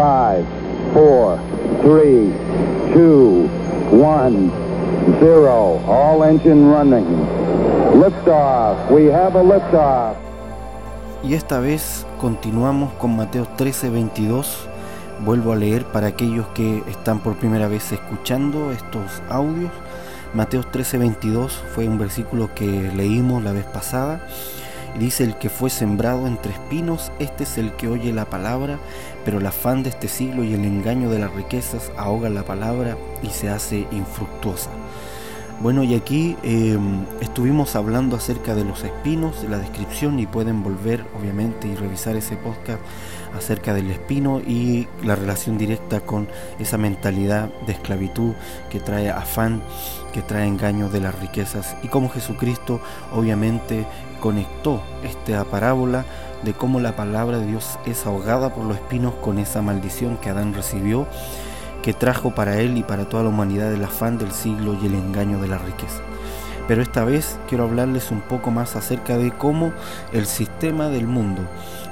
Five, four, three, two, one, zero. All engine running. Liftoff. We have a liftoff. Y esta vez continuamos con Mateo 13, 22. Vuelvo a leer para aquellos que están por primera vez escuchando estos audios. Mateo 13, 22 fue un versículo que leímos la vez pasada dice el que fue sembrado entre espinos, este es el que oye la palabra, pero el afán de este siglo y el engaño de las riquezas ahogan la palabra y se hace infructuosa. Bueno, y aquí em, estuvimos hablando acerca de los espinos, la descripción, y pueden volver, obviamente, y revisar ese podcast acerca del espino y la relación directa con esa mentalidad de esclavitud que trae afán, que trae engaño de las riquezas, y cómo Jesucristo, obviamente, conectó esta parábola de cómo la palabra de Dios es ahogada por los espinos con esa maldición que Adán recibió que trajo para él y para toda la humanidad el afán del siglo y el engaño de la riqueza. Pero esta vez quiero hablarles un poco más acerca de cómo el sistema del mundo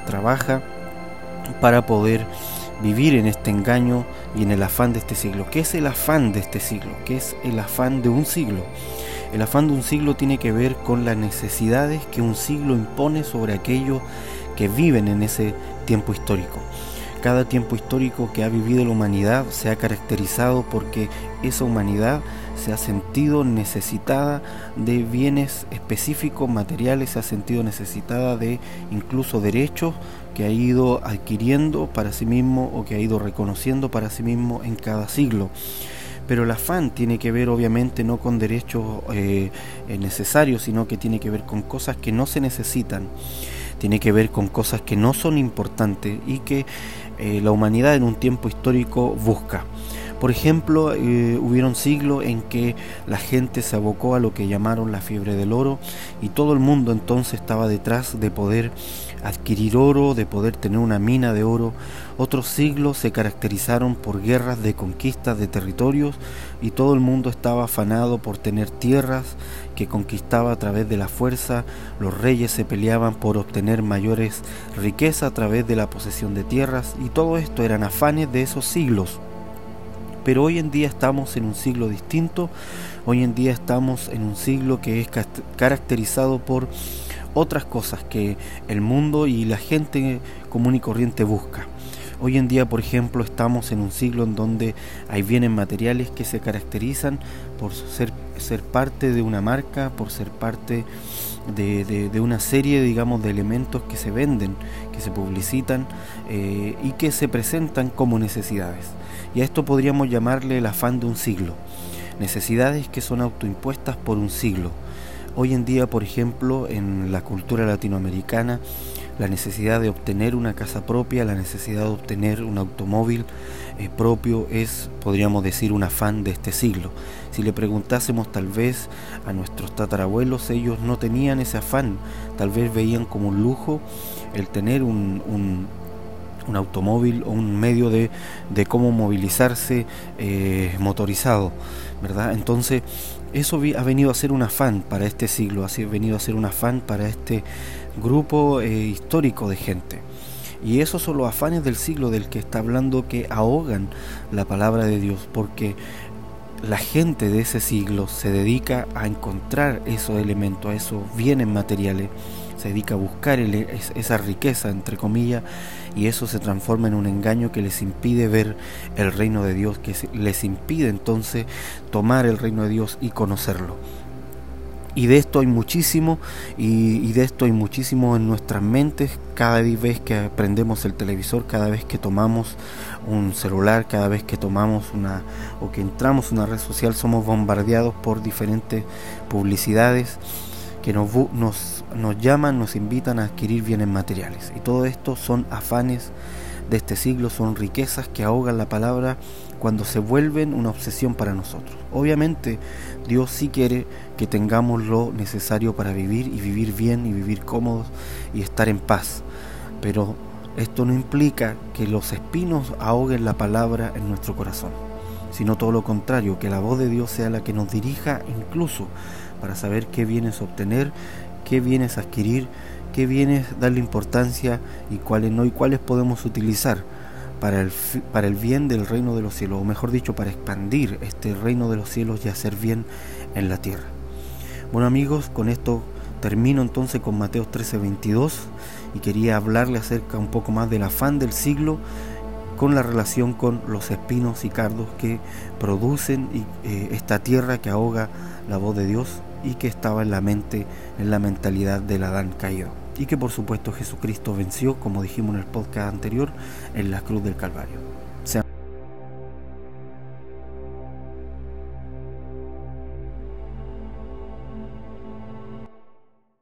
trabaja para poder vivir en este engaño y en el afán de este siglo. ¿Qué es el afán de este siglo? ¿Qué es el afán de un siglo? El afán de un siglo tiene que ver con las necesidades que un siglo impone sobre aquellos que viven en ese tiempo histórico. Cada tiempo histórico que ha vivido la humanidad se ha caracterizado porque esa humanidad se ha sentido necesitada de bienes específicos, materiales, se ha sentido necesitada de incluso derechos que ha ido adquiriendo para sí mismo o que ha ido reconociendo para sí mismo en cada siglo. Pero el afán tiene que ver obviamente no con derechos eh, necesarios, sino que tiene que ver con cosas que no se necesitan tiene que ver con cosas que no son importantes y que eh, la humanidad en un tiempo histórico busca. Por ejemplo, eh, hubieron siglos en que la gente se abocó a lo que llamaron la fiebre del oro y todo el mundo entonces estaba detrás de poder adquirir oro, de poder tener una mina de oro. Otros siglos se caracterizaron por guerras de conquistas de territorios y todo el mundo estaba afanado por tener tierras que conquistaba a través de la fuerza. Los reyes se peleaban por obtener mayores riquezas a través de la posesión de tierras y todo esto eran afanes de esos siglos. Pero hoy en día estamos en un siglo distinto, hoy en día estamos en un siglo que es caracterizado por otras cosas que el mundo y la gente común y corriente busca. Hoy en día, por ejemplo, estamos en un siglo en donde hay bienes materiales que se caracterizan por ser, parte de una marca, por ser parte de, de, una serie, digamos, de elementos que se venden, que se publicitan eh, y que se presentan como necesidades. Y a esto podríamos llamarle el afán de un siglo. Necesidades que son autoimpuestas por un siglo. Hoy en día, por ejemplo, en la cultura latinoamericana, la necesidad de obtener una casa propia, la necesidad de obtener un automóvil eh, propio es, podríamos decir, un afán de este siglo. Si le preguntásemos tal vez a nuestros tatarabuelos, ellos no tenían ese afán, tal vez veían como un lujo el tener un, un un automóvil o un medio de, de cómo movilizarse eh, motorizado, ¿verdad? Entonces, eso ha venido a ser un afán para este siglo, ha venido a ser un afán para este grupo eh, histórico de gente. Y esos son los afanes del siglo del que está hablando que ahogan la palabra de Dios, porque la gente de ese siglo se dedica a encontrar esos elementos, esos bienes materiales se dedica a buscar esa riqueza, entre comillas, y eso se transforma en un engaño que les impide ver el reino de Dios, que les impide entonces tomar el reino de Dios y conocerlo. Y de esto hay muchísimo, y, de esto hay muchísimo en nuestras mentes cada vez que prendemos el televisor, cada vez que tomamos un celular, cada vez que tomamos una o que entramos en una red social, somos bombardeados por diferentes publicidades que nos, nos, nos llaman, nos invitan a adquirir bienes materiales. Y todo esto son afanes de este siglo, son riquezas que ahogan la palabra cuando se vuelven una obsesión para nosotros. Obviamente Dios sí quiere que tengamos lo necesario para vivir y vivir bien y vivir cómodos y estar en paz. Pero esto no implica que los espinos ahoguen la palabra en nuestro corazón, sino todo lo contrario, que la voz de Dios sea la que nos dirija incluso para saber qué vienes a obtener, qué vienes a adquirir, qué vienes a darle importancia y cuáles no y cuáles podemos utilizar para el, para el bien del reino de los cielos, o mejor dicho, para expandir este reino de los cielos y hacer bien en la tierra. Bueno amigos, con esto termino entonces con Mateo 13:22 y quería hablarle acerca un poco más del afán del siglo con la relación con los espinos y cardos que producen eh, esta tierra que ahoga la voz de Dios y que estaba en la mente, en la mentalidad del Adán caído. Y que por supuesto Jesucristo venció, como dijimos en el podcast anterior, en la cruz del Calvario.